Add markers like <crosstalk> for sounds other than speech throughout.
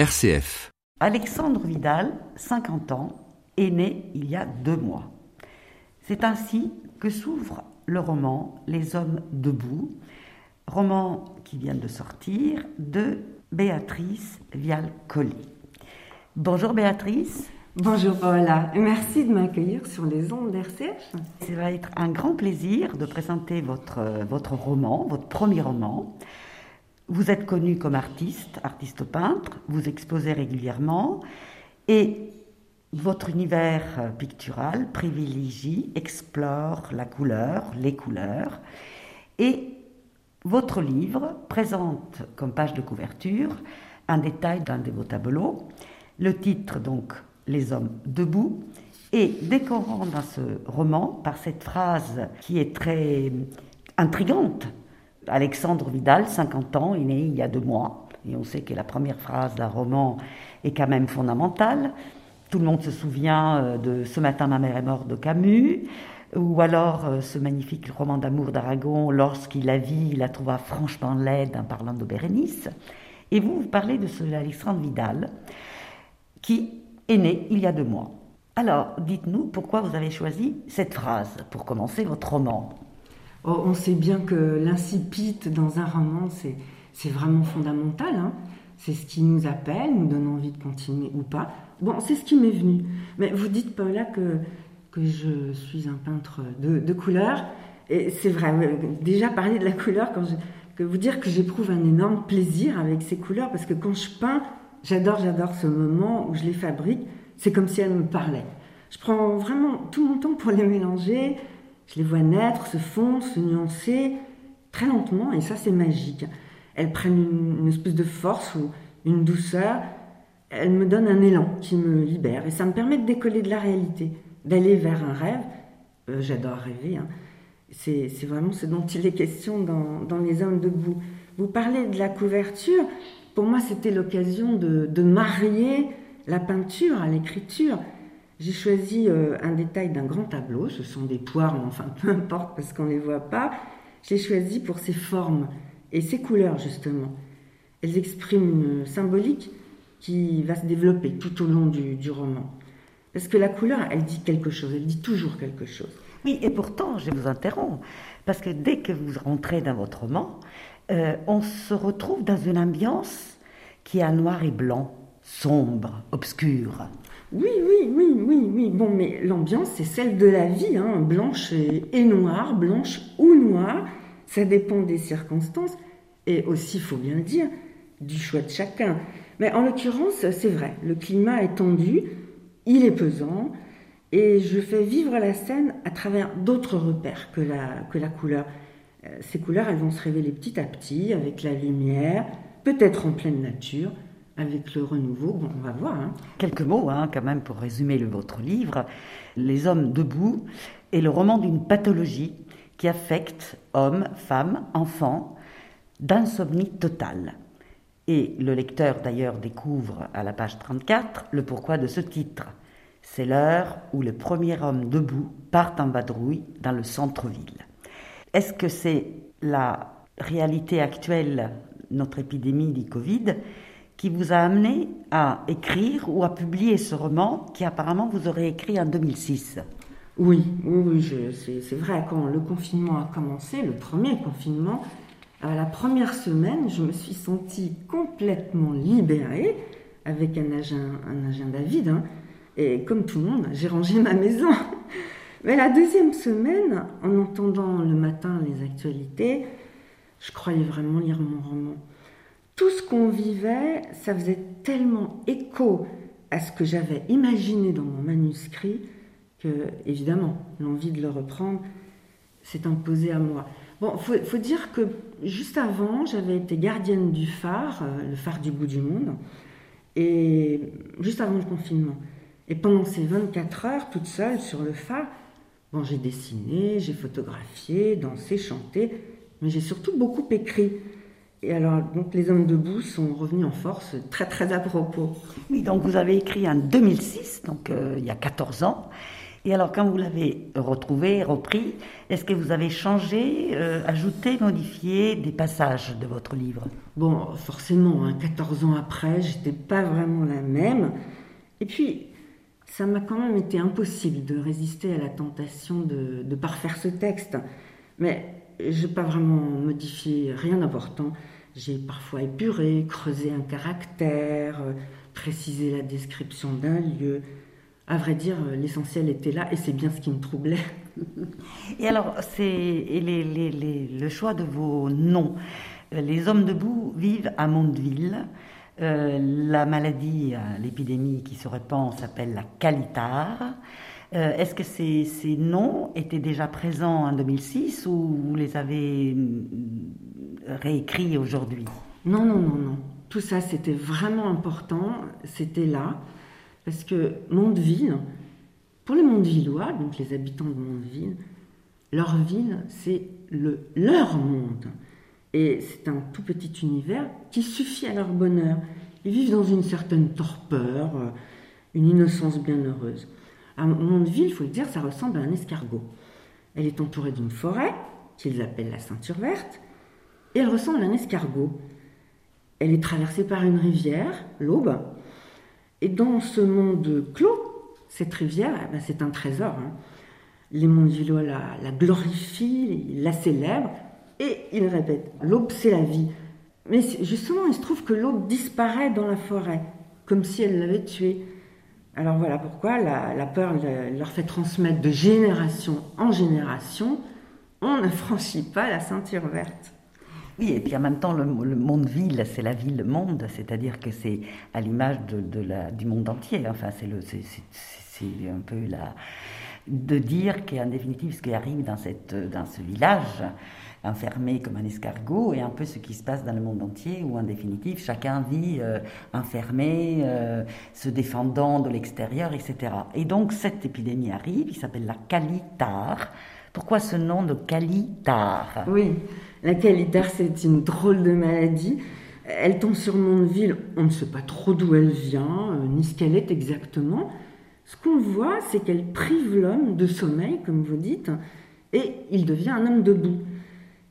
RCF. Alexandre Vidal, 50 ans, est né il y a deux mois. C'est ainsi que s'ouvre le roman Les Hommes debout, roman qui vient de sortir de Béatrice Vial-Colli. Bonjour Béatrice. Bonjour Paola, merci de m'accueillir sur les ondes d'RCF. Ça va être un grand plaisir de présenter votre, votre roman, votre premier roman. Vous êtes connu comme artiste, artiste peintre, vous exposez régulièrement et votre univers pictural privilégie, explore la couleur, les couleurs et votre livre présente comme page de couverture un détail d'un de vos tableaux. Le titre donc Les hommes debout et décorant dans ce roman par cette phrase qui est très intrigante Alexandre Vidal, 50 ans, est né il y a deux mois. Et on sait que la première phrase d'un roman est quand même fondamentale. Tout le monde se souvient euh, de Ce matin ma mère est morte de Camus, ou alors euh, ce magnifique roman d'amour d'Aragon, Lorsqu'il la vit, il la trouva franchement laide en parlant de Bérénice. Et vous, vous parlez de ce Alexandre Vidal, qui est né il y a deux mois. Alors, dites-nous pourquoi vous avez choisi cette phrase pour commencer votre roman. Oh, on sait bien que l'incipit dans un roman, c'est vraiment fondamental. Hein. c'est ce qui nous appelle, nous donne envie de continuer ou pas. Bon, c'est ce qui m'est venu. Mais vous dites, Paula, que, que je suis un peintre de, de couleur. Et c'est vrai, déjà parler de la couleur, quand je, que vous dire que j'éprouve un énorme plaisir avec ces couleurs, parce que quand je peins, j'adore, j'adore ce moment où je les fabrique. C'est comme si elles me parlaient. Je prends vraiment tout mon temps pour les mélanger, je les vois naître, se fondre, se nuancer très lentement, et ça c'est magique. Elles prennent une, espèce de force ou une douceur, elles me donnent un élan qui me libère, et ça me permet de décoller de la réalité, d'aller vers un rêve. Euh, j'adore rêver, hein. c'est vraiment ce dont il est question dans, Les Hommes debout. Vous parlez de la couverture, pour moi c'était l'occasion de marier la peinture à l'écriture. J'ai choisi euh, un détail d'un grand tableau, ce sont des poires, mais enfin <laughs> peu importe parce qu'on ne les voit pas. J'ai choisi pour ses formes et ses couleurs justement. Elles expriment une symbolique qui va se développer tout au long du, roman. Parce que la couleur, elle dit quelque chose, elle dit toujours quelque chose. Oui, et pourtant, je vous interromps, parce que dès que vous rentrez dans votre roman, euh, on se retrouve dans une ambiance qui est noir et blanc, sombre, obscure. Oui, oui, oui, oui, oui. Bon, mais l'ambiance, c'est celle de la vie, hein. blanche et, noire, blanche ou noire. Ça dépend des circonstances et aussi, il faut bien le dire, du choix de chacun. Mais en l'occurrence, c'est vrai, le climat est tendu, il est pesant, et je fais vivre la scène à travers d'autres repères que la, que la couleur. Euh, ces couleurs, elles vont se révéler petit à petit avec la lumière, peut-être en pleine nature, avec le renouveau. On va voir. Hein. Quelques mots, hein, quand même, pour résumer votre livre. Les hommes debout est le roman d'une pathologie qui affecte hommes, femmes, enfants, d'insomnie totale. Et le lecteur, d'ailleurs, découvre à la page 34 le pourquoi de ce titre. C'est l'heure où le premier homme debout part en vadrouille dans le centre-ville. Est-ce que c'est la réalité actuelle, notre épidémie du Covid, qui vous a amené à écrire ou à publier ce roman qui apparemment vous aurez écrit en 2006. Oui, oui, c'est vrai. Quand le confinement a commencé, le premier confinement, à la première semaine, je me suis sentie complètement libérée avec un agenda, un agenda vide. Hein. et comme tout le monde, j'ai rangé ma maison. <laughs> Mais la deuxième semaine, en entendant le matin les actualités, je croyais vraiment lire mon roman tout ce qu'on vivait, ça faisait tellement écho à ce que j'avais imaginé dans mon manuscrit que, évidemment, l'envie de le reprendre s'est imposée à moi. Bon, il faut, dire que juste avant, j'avais été gardienne du phare, euh, le phare du bout du monde, et juste avant le confinement. Et pendant ces 24 heures, toute seule sur le phare, bon, j'ai dessiné, j'ai photographié, dansé, chanté, mais j'ai surtout beaucoup écrit. Et alors, donc, les hommes debout sont revenus en force très, très à propos. Oui, donc vous avez écrit en 2006, donc euh, il y a 14 ans. Et alors, quand vous l'avez retrouvé, repris, est-ce que vous avez changé, euh, ajouté, modifié des passages de votre livre? Bon, forcément, 14 hein, ans après, j'étais pas vraiment la même. Et puis, ça m'a quand même été impossible de résister à la tentation de, de parfaire ce texte. Mais je n'ai pas vraiment modifié rien d'important. J'ai parfois épuré, creusé un caractère, euh, précisé la description d'un lieu. À vrai dire, euh, l'essentiel était là et c'est bien ce qui me troublait. Et alors, c'est le choix de vos noms. Euh, les hommes debout vivent à Mondeville. la maladie, l'épidémie qui se répand s'appelle la calitare. Euh, est-ce que ces, noms étaient déjà présents en 2006 ou vous les avez mm, réécrits aujourd'hui? Non, non, non, non. Tout ça, c'était vraiment important. C'était là. Parce que Mondeville, pour les Mondevillois, donc les habitants de Mondeville, leur ville, c'est le, leur monde. Et c'est un tout petit univers qui suffit à leur bonheur. Ils vivent dans une certaine torpeur, euh, une innocence bienheureuse. À Mondeville, il faut le dire, ça ressemble à un escargot. Elle est entourée d'une forêt, qu'ils appellent la ceinture verte, et elle ressemble à un escargot. Elle est traversée par une rivière, l'Aube, et dans ce monde clos, cette rivière, eh ben, c'est un trésor. Hein. Les Mondevillois la, la glorifient, la célèbrent, et ils répètent L'aube, c'est la vie. Mais justement, il se trouve que l'aube disparaît dans la forêt, comme si elle l'avait tuée. Alors voilà pourquoi la, peur leur fait transmettre de génération en génération, on ne franchit pas la ceinture verte. Oui, et puis en même temps, le, monde-ville, c'est la ville-monde, c'est-à-dire que c'est à l'image du monde entier. Enfin, c'est un peu la, de dire qu'en définitive, ce qui arrive dans, cette, dans ce village, enfermé comme un escargot, et un peu ce qui se passe dans le monde entier, où en définitive chacun vit euh, enfermé, euh, se défendant de l'extérieur, etc. Et donc cette épidémie arrive, il s'appelle la calitar. Pourquoi ce nom de calitar Oui, la calitar c'est une drôle de maladie. Elle tombe sur ville on ne sait pas trop d'où elle vient, euh, ni ce qu'elle est exactement. Ce qu'on voit, c'est qu'elle prive l'homme de sommeil, comme vous dites, et il devient un homme debout.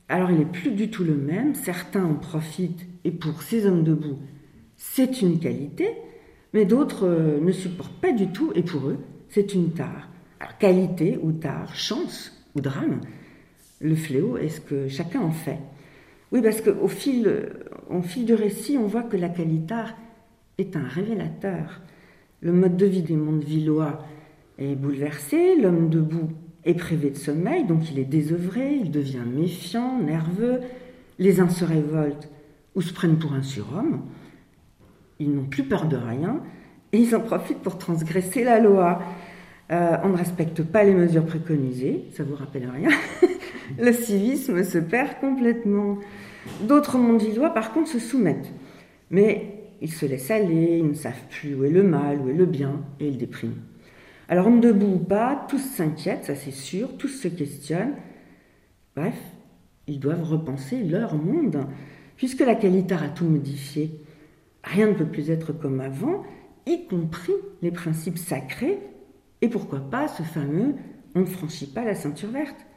Alors il n'est plus du tout le même, certains en profitent et pour ces hommes debout, c'est une qualité, mais d'autres euh, ne supportent pas du tout et pour eux, c'est une tare. Alors qualité ou tare, chance ou drame, le fléau est ce que chacun en fait. Oui, parce qu'au fil, au fil du récit, on voit que la qualitare est un révélateur. Le mode de vie des mondes villois est bouleversé, l'homme debout est privé de sommeil, donc il est désœuvré, il devient méfiant, nerveux. Les uns se révoltent ou se prennent pour un surhomme. Ils n'ont plus peur de rien et ils en profitent pour transgresser la loi. Euh, on ne respecte pas les mesures préconisées, ça vous rappelle rien. <laughs> Le civisme se perd complètement. D'autres mondilois, par contre, se soumettent. Mais ils se laissent aller, ils ne savent plus où est le mal, où est le bien, et ils dépriment. Alors, debout ou pas, tous s'inquiètent, ça c'est sûr, tous se questionnent. Bref, ils doivent repenser leur monde, puisque la qualité a tout modifié. Rien ne peut plus être comme avant, y compris les principes sacrés, et pourquoi pas ce fameux on ne franchit pas la ceinture verte.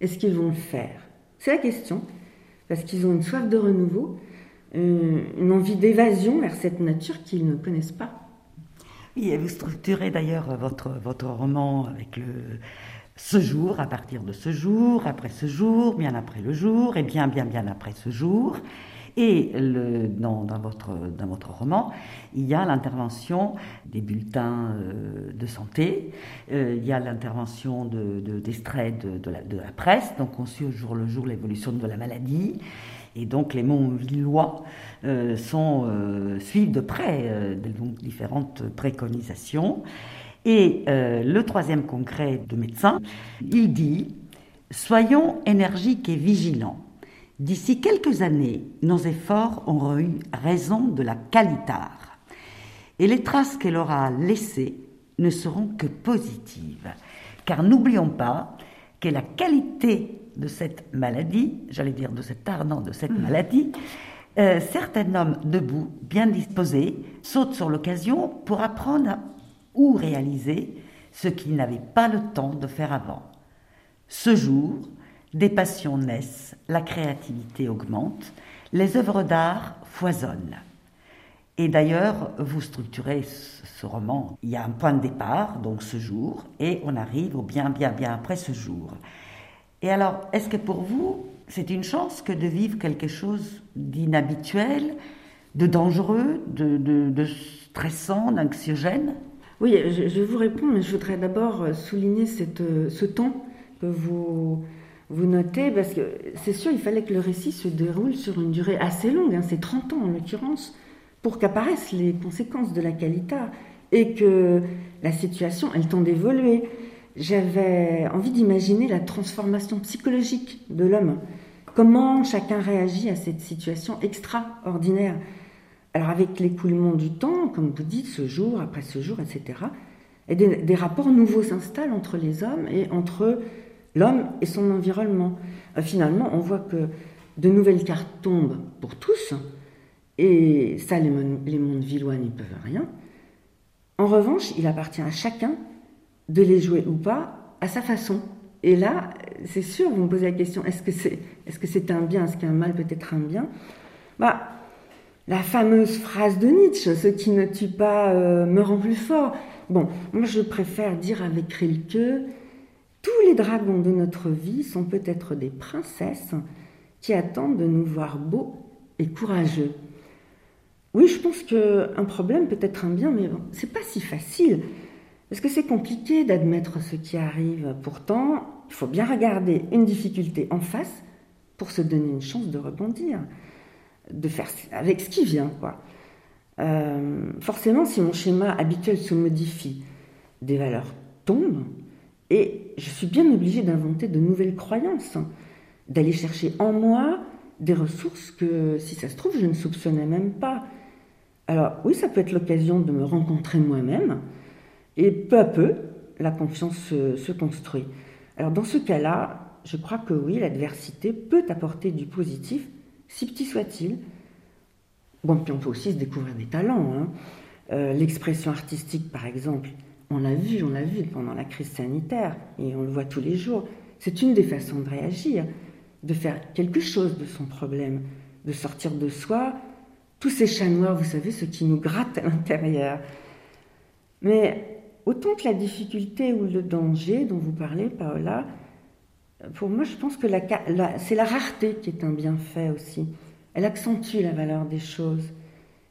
Est-ce qu'ils vont le faire? C'est la question, parce qu'ils ont une soif de renouveau, euh, une envie d'évasion vers cette nature qu'ils ne connaissent pas. Et vous structurez d'ailleurs votre, votre roman avec le, ce jour, à partir de ce jour, après ce jour, bien après le jour, et bien, bien, bien après ce jour. Et le, dans, dans, votre, dans votre roman, il y a l'intervention des bulletins euh, de santé, euh, il y a l'intervention d'extraits de, de, de, de, la, presse, donc on suit au jour le jour l'évolution de la maladie, et donc les Montvillois euh, sont, euh, suivent de près euh, différentes préconisations. Et le troisième congrès de médecins, il dit Soyons énergiques et vigilants. D'ici quelques années, nos efforts auront eu raison de la calitare. Et les traces qu'elle aura laissées ne seront que positives. Car n'oublions pas que la qualité de cette maladie, j'allais dire de cet ardent de cette maladie, euh, certains hommes debout, bien disposés, sautent sur l'occasion pour apprendre ou réaliser ce qu'ils n'avaient pas le temps de faire avant. Ce jour, des passions naissent, la créativité augmente, les œuvres d'art foisonnent. Et d'ailleurs, vous structurez ce roman, il y a un point de départ, donc ce jour, et on arrive au bien, bien, bien après ce jour. Et alors, est-ce que pour vous, c'est une chance que de vivre quelque chose d'inhabituel, de dangereux, de, stressant, d'anxiogène? Oui, je, vous réponds, mais je voudrais d'abord souligner ce temps que vous, vous notez, parce que c'est sûr, il fallait que le récit se déroule sur une durée assez longue, hein, c'est 30 ans en l'occurrence, pour qu'apparaissent les conséquences de la qualité et que la situation, elle tend d'évoluer. J'avais envie d'imaginer la transformation psychologique de l'homme, comment chacun réagit à cette situation extraordinaire. Alors avec l'écoulement du temps, comme vous dites, ce jour après ce jour, etc., et des, rapports nouveaux s'installent entre les hommes et entre l'homme et son environnement. Euh, finalement, on voit que de nouvelles cartes tombent pour tous, et ça, les, mondes villois n'y peuvent rien. En revanche, il appartient à chacun de les jouer ou pas à sa façon. Et là, c'est sûr, vous me posez la question, est-ce que c'est est -ce un bien, est-ce qu'un mal peut être un bien? Bah, La fameuse phrase de Nietzsche, ce qui ne tue pas euh, me rend plus fort. Bon, moi je préfère dire avec Rilke, tous les dragons de notre vie sont peut-être des princesses qui attendent de nous voir beaux et courageux. Oui, je pense qu'un problème peut être un bien, mais bon, c'est pas si facile. Parce que c'est compliqué d'admettre ce qui arrive. Pourtant, il faut bien regarder une difficulté en face pour se donner une chance de rebondir, de faire avec ce qui vient. Euh, forcément, si mon schéma habituel se modifie, des valeurs tombent, et je suis bien obligée d'inventer de nouvelles croyances, d'aller chercher en moi des ressources que, si ça se trouve, je ne soupçonnais même pas. Alors oui, ça peut être l'occasion de me rencontrer moi-même, et peu à peu, la confiance se, construit. Alors dans ce cas-là, je crois que oui, l'adversité peut apporter du positif, si petit soit-il. Bon, puis on peut aussi se découvrir des talents. Hein. Euh, l'expression artistique, par exemple, on l'a vu, on l'a vu pendant la crise sanitaire, et on le voit tous les jours. C'est une des façons de réagir, de faire quelque chose de son problème, de sortir de soi tous ces chats noirs, vous savez, ce qui nous gratte à l'intérieur. Mais autant que la difficulté ou le danger dont vous parlez, Paola, pour moi, je pense que c'est la rareté qui est un bienfait aussi. Elle accentue la valeur des choses.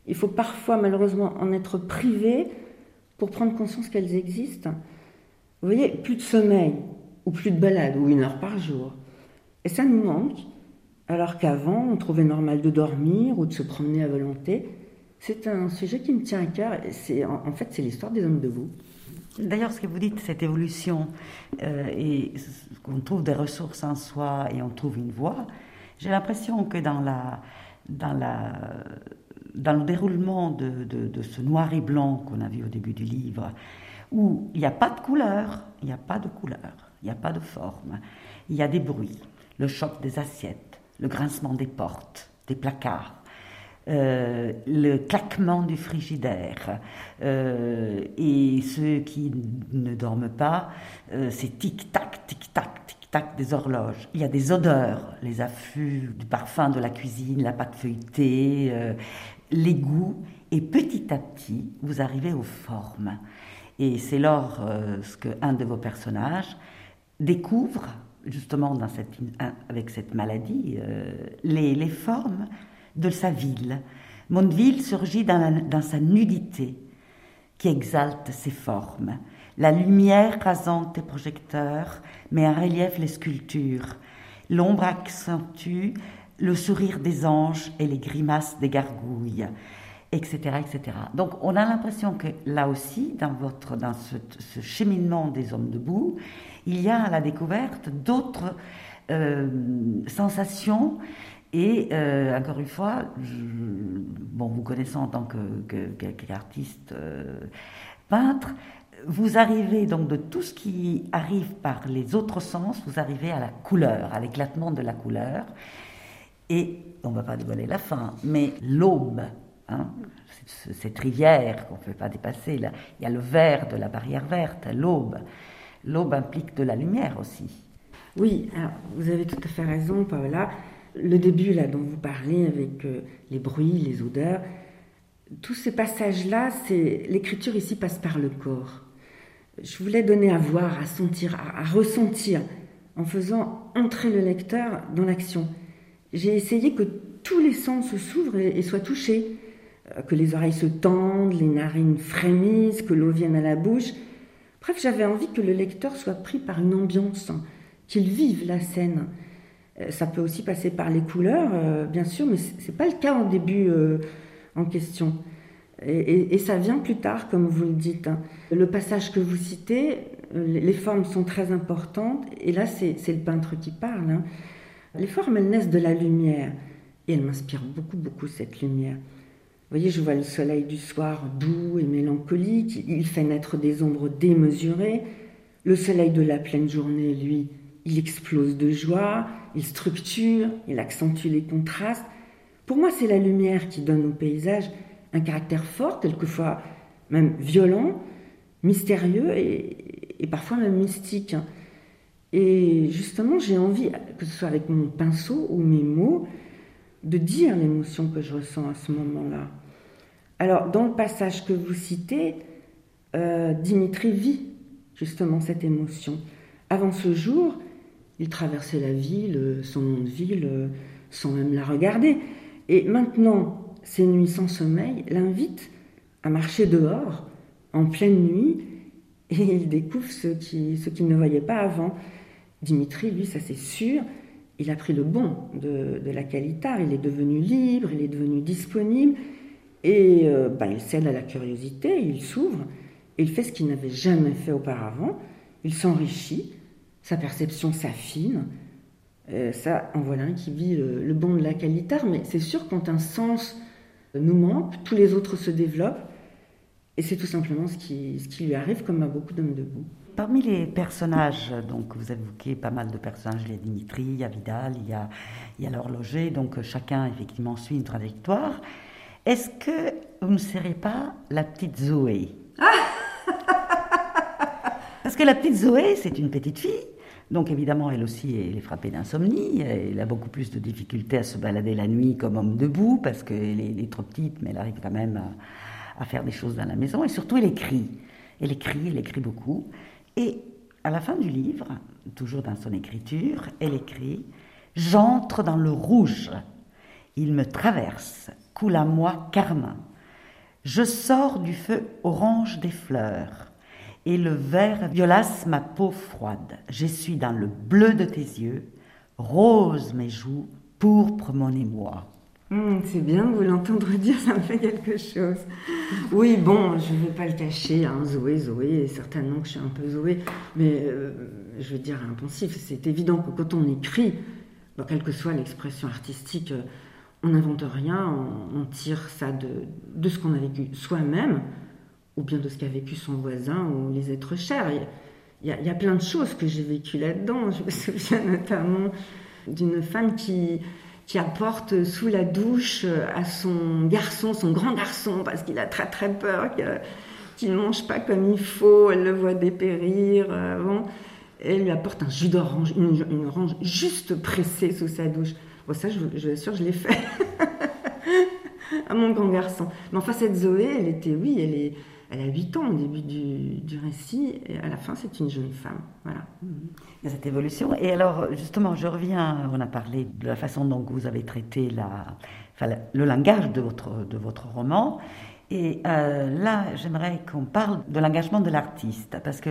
Il faut parfois, malheureusement, en être privé pour prendre conscience qu'elles existent. Vous voyez, plus de sommeil, ou plus de balade, ou une heure par jour. Et ça nous manque. Alors qu'avant, on trouvait normal de dormir ou de se promener à volonté. C'est un sujet qui me tient à cœur. C'est, en, fait, c'est l'histoire des hommes debout. D'ailleurs, ce que vous dites, cette évolution, euh, et qu'on trouve des ressources en soi et on trouve une voie, j'ai l'impression que dans, le déroulement de, de, ce noir et blanc qu'on a vu au début du livre, où il n'y a pas de couleur, il n'y a pas de couleur, il n'y a pas de forme, il y a des bruits, le choc des assiettes, le grincement des portes, des placards, euh, le claquement du frigidaire. Euh, et ceux qui ne dorment pas, euh, c'est tic-tac, tic-tac, tic-tac des horloges. Il y a des odeurs, les affûts du parfum de la cuisine, la pâte feuilletée, les goûts. Et petit à petit, vous arrivez aux formes. Et c'est lors ce qu'un de vos personnages découvre justement avec cette maladie, les, les, formes de sa ville. Mondeville surgit dans, sa nudité qui exalte ses formes. La lumière rasante des projecteurs met en relief les sculptures. L'ombre accentue le sourire des anges et les grimaces des gargouilles, etc. etc. Donc on a l'impression que là aussi, dans, votre, dans ce, ce cheminement des hommes debout, il y a à la découverte d'autres euh, sensations. Et euh, encore une fois, bon, vous connaissant en tant qu'artiste euh, peintre, vous arrivez donc de tout ce qui arrive par les autres sens, vous arrivez à la couleur, à l'éclatement de la couleur. Et on ne va pas dévoiler la fin, mais l'aube, Hein, cette rivière qu'on ne peut pas dépasser. Là. Il y a le vert de la barrière verte, l'aube. L'aube implique de la lumière aussi. Oui, vous avez tout à fait raison, Paola. Le début là dont vous parlez avec euh, les bruits, les odeurs, tous ces passages-là, c'est l'écriture ici passe par le corps. Je voulais donner à voir, à sentir, à, ressentir, en faisant entrer le lecteur dans l'action. J'ai essayé que tous les sens s'ouvrent et, soient touchés, euh, que les oreilles se tendent, les narines frémissent, que l'eau vienne à la bouche. Bref, j'avais envie que le lecteur soit pris par une ambiance, qu'il vive la scène. Euh, ça peut aussi passer par les couleurs, euh, bien sûr, mais ce n'est pas le cas au début en question. Et, ça vient plus tard, comme vous le dites. Hein. Le passage que vous citez, les formes sont très importantes, et là c'est le peintre qui parle. Hein. Les formes, elles naissent de la lumière, et elles m'inspirent beaucoup, beaucoup cette lumière. Vous voyez, je vois le soleil du soir doux et mélancolique, il fait naître des ombres démesurées. Le soleil de la pleine journée, lui, il explose de joie, il structure, il accentue les contrastes. Pour moi, c'est la lumière qui donne au paysage un caractère fort, quelquefois même violent, mystérieux et, parfois même mystique. Et justement, j'ai envie, que ce soit avec mon pinceau ou mes mots, de dire l'émotion que je ressens à ce moment-là. Alors, dans le passage que vous citez, euh, Dimitri vit justement cette émotion. Avant ce jour, il traversait la ville, son nom de ville, sans même la regarder. Et maintenant, ces nuits sans sommeil l'invitent à marcher dehors en pleine nuit et il découvre ce qu'il ne voyait pas avant. Dimitri, lui, ça c'est sûr, il a pris le bon de, la qualité, il est devenu libre, il est devenu disponible et bah, il cède à la curiosité, il s'ouvre il fait ce qu'il n'avait jamais fait auparavant. Il s'enrichit, sa perception s'affine. Euh, ça, en voilà un qui vit le, bon de la qualité, mais c'est sûr quand un sens nous manque, tous les autres se développent, et c'est tout simplement ce qui, ce qui lui arrive comme à beaucoup d'hommes debout. Parmi les personnages, donc vous évoquez pas mal de personnages, il y a Dimitri, il y a Vidal, il y a, il y a l'horloger, donc chacun effectivement suit une trajectoire. Est-ce que vous ne serez pas la petite Zoé? Parce que la petite Zoé, c'est une petite fille donc évidemment, elle aussi, elle est frappée d'insomnie. Elle a beaucoup plus de difficultés à se balader la nuit comme homme debout, parce qu'elle est, trop petite, mais elle arrive quand même à, faire des choses dans la maison. Et surtout, elle écrit. Elle écrit, elle écrit beaucoup. Et à la fin du livre, toujours dans son écriture, elle écrit J'entre dans le rouge. Il me traverse, coule à moi carmin. Je sors du feu orange des fleurs et le vert violace ma peau froide. Je suis dans le bleu de tes yeux, rose mes joues, pourpre mon émoi. Hmm, c'est bien de vous l'entendre dire, ça me fait quelque chose. Oui, bon, je ne vais pas le cacher, hein, Zoé, Zoé, certainement que je suis un peu Zoé, mais euh, je veux dire impensif. C'est évident que quand on écrit, quelle que soit l'expression artistique, euh, on n'invente rien, on, tire ça de, de ce qu'on a vécu soi-même, ou bien de ce qu'a vécu son voisin ou les êtres chers. Il y, a, plein de choses que j'ai vécues là-dedans. Je me <laughs> souviens notamment d'une femme qui, qui apporte sous la douche à son garçon, son grand garçon, parce qu'il a très très peur qu'il ne mange pas comme il faut, elle le voit dépérir avant, et elle lui apporte un jus d'orange, une, orange juste pressée sous sa douche. Bon, ça, je, je sûr, je l'ai fait <laughs> à mon grand garçon. Mais enfin, cette Zoé, elle était, oui, elle est elle a 8 ans au début du, récit, et à la fin, c'est une jeune femme. Voilà. Cette évolution. Et alors, justement, je reviens, on a parlé de la façon dont vous avez traité la, le langage de votre, de votre roman. Et euh, là, j'aimerais qu'on parle de l'engagement de l'artiste, parce que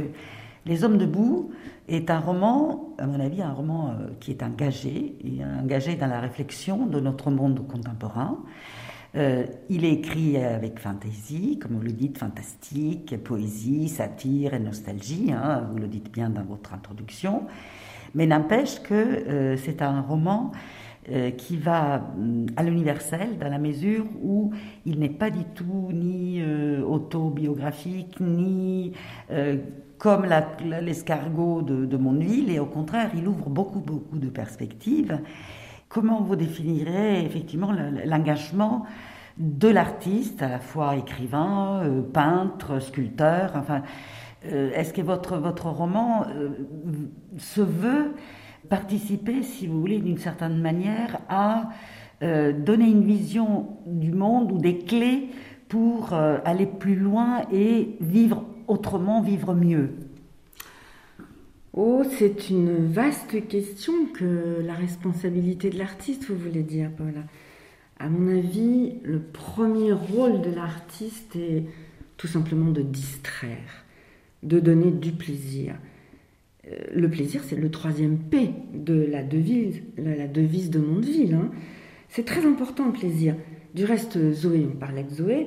Les Hommes debout est un roman, à mon avis, un roman euh, qui est engagé, engagé dans la réflexion de notre monde contemporain. Euh, il est écrit avec fantaisie, comme vous le dites, fantastique, poésie, satire et nostalgie, hein, vous le dites bien dans votre introduction, mais n'empêche que euh, c'est un roman euh, qui va mm, à l'universel dans la mesure où il n'est pas du tout ni autobiographique, ni comme l'escargot de, de Mondeville, et au contraire, il ouvre beaucoup, beaucoup de perspectives Comment vous définirez effectivement l'engagement de l'artiste, à la fois écrivain, euh, peintre, sculpteur. Enfin, euh, est-ce que votre, votre roman euh, se veut participer, si vous voulez, d'une certaine manière, à donner une vision du monde ou des clés pour aller plus loin et vivre autrement, vivre mieux? Oh, c'est une vaste question que la responsabilité de l'artiste, vous voulez dire, Paula. À mon avis, le premier rôle de l'artiste est tout simplement de distraire, de donner du plaisir. Euh, le plaisir, c'est le troisième P de la devise, la devise de Mondeville. Hein. C'est très important le plaisir. Du reste, Zoé, on parlait de Zoé,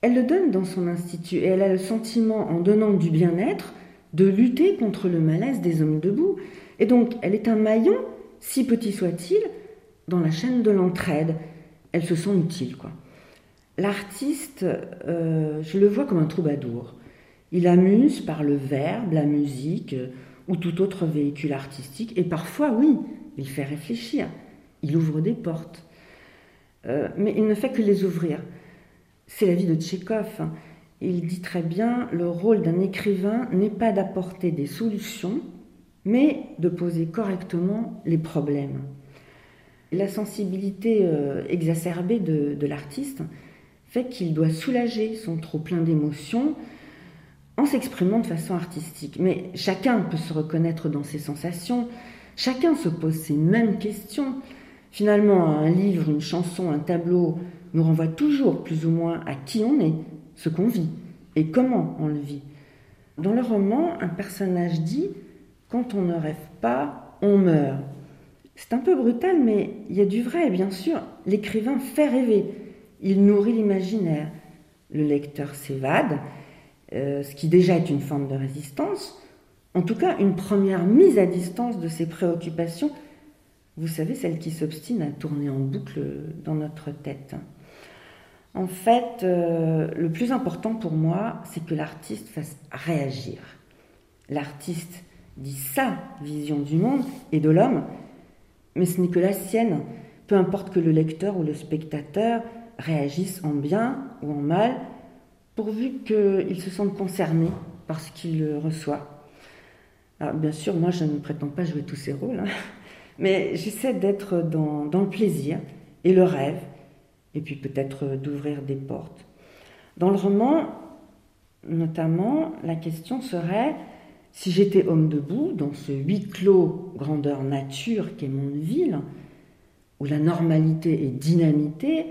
elle le donne dans son institut et elle a le sentiment, en donnant du bien-être, de lutter contre le malaise des hommes debout. Et donc, elle est un maillon, si petit soit-il, dans la chaîne de l'entraide. Elle se sent utile, quoi. L'artiste, euh, je le vois comme un troubadour. Il amuse par le verbe, la musique euh, ou tout autre véhicule artistique. Et parfois, oui, il fait réfléchir. Il ouvre des portes. Euh, mais il ne fait que les ouvrir. C'est la vie de Tchékov. Hein il dit très bien, le rôle d'un écrivain n'est pas d'apporter des solutions, mais de poser correctement les problèmes. La sensibilité euh, exacerbée de, l'artiste fait qu'il doit soulager son trop plein d'émotions en s'exprimant de façon artistique. Mais chacun peut se reconnaître dans ses sensations, chacun se pose ces mêmes questions. Finalement, un livre, une chanson, un tableau nous renvoie toujours plus ou moins à qui on est, ce qu'on vit et comment on le vit. Dans le roman, un personnage dit Quand on ne rêve pas, on meurt. C'est un peu brutal, mais il y a du vrai, bien sûr. L'écrivain fait rêver, il nourrit l'imaginaire. Le lecteur s'évade, euh, ce qui déjà est une forme de résistance, en tout cas une première mise à distance de ses préoccupations, vous savez, celle qui s'obstine à tourner en boucle dans notre tête. En fait, euh, le plus important pour moi, c'est que l'artiste fasse réagir. L'artiste dit sa vision du monde et de l'homme, mais ce n'est que la sienne, peu importe que le lecteur ou le spectateur réagisse en bien ou en mal, pourvu qu'il se sente concerné par ce qu'il reçoit. Bien sûr, moi, je ne prétends pas jouer tous ces rôles, hein, mais j'essaie d'être dans le plaisir et le rêve et puis peut-être d'ouvrir des portes. Dans le roman, notamment, la question serait si j'étais homme debout dans ce huis clos grandeur nature qu'est mon ville, où la normalité est dynamité,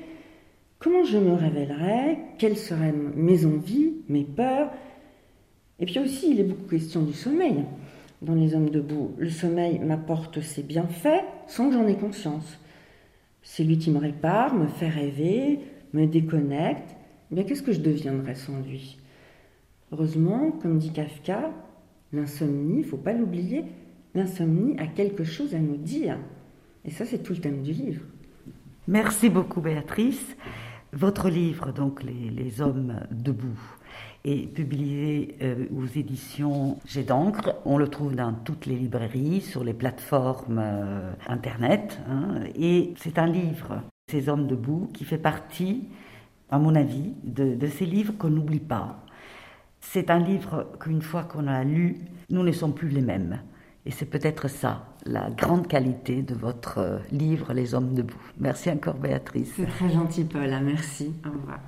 comment je me révélerais Quelles seraient mes envies, mes peurs? Et puis aussi, il est beaucoup question du sommeil dans les hommes debout. Le sommeil m'apporte ses bienfaits sans que j'en ai conscience. C'est lui qui me répare, me fait rêver, me déconnecte. Eh bien, qu'est-ce que je deviendrais sans lui? Heureusement, comme dit Kafka, l'insomnie, il faut pas l'oublier, l'insomnie a quelque chose à nous dire. Et ça, c'est tout le thème du livre. Merci beaucoup, Béatrice. Votre livre, donc Les, Hommes debout, est publié euh, aux éditions J'ai d'encre. On le trouve dans toutes les librairies, sur les plateformes euh, Internet. Hein. et c'est un livre, Ces Hommes debout, qui fait partie, à mon avis, de, de ces livres qu'on n'oublie pas. C'est un livre qu'une fois qu'on a lu, nous ne sommes plus les mêmes. Et c'est peut-être ça, la grande qualité de votre euh, livre Les Hommes debout. Merci encore Béatrice. C'est très gentil Paula, merci. Au revoir.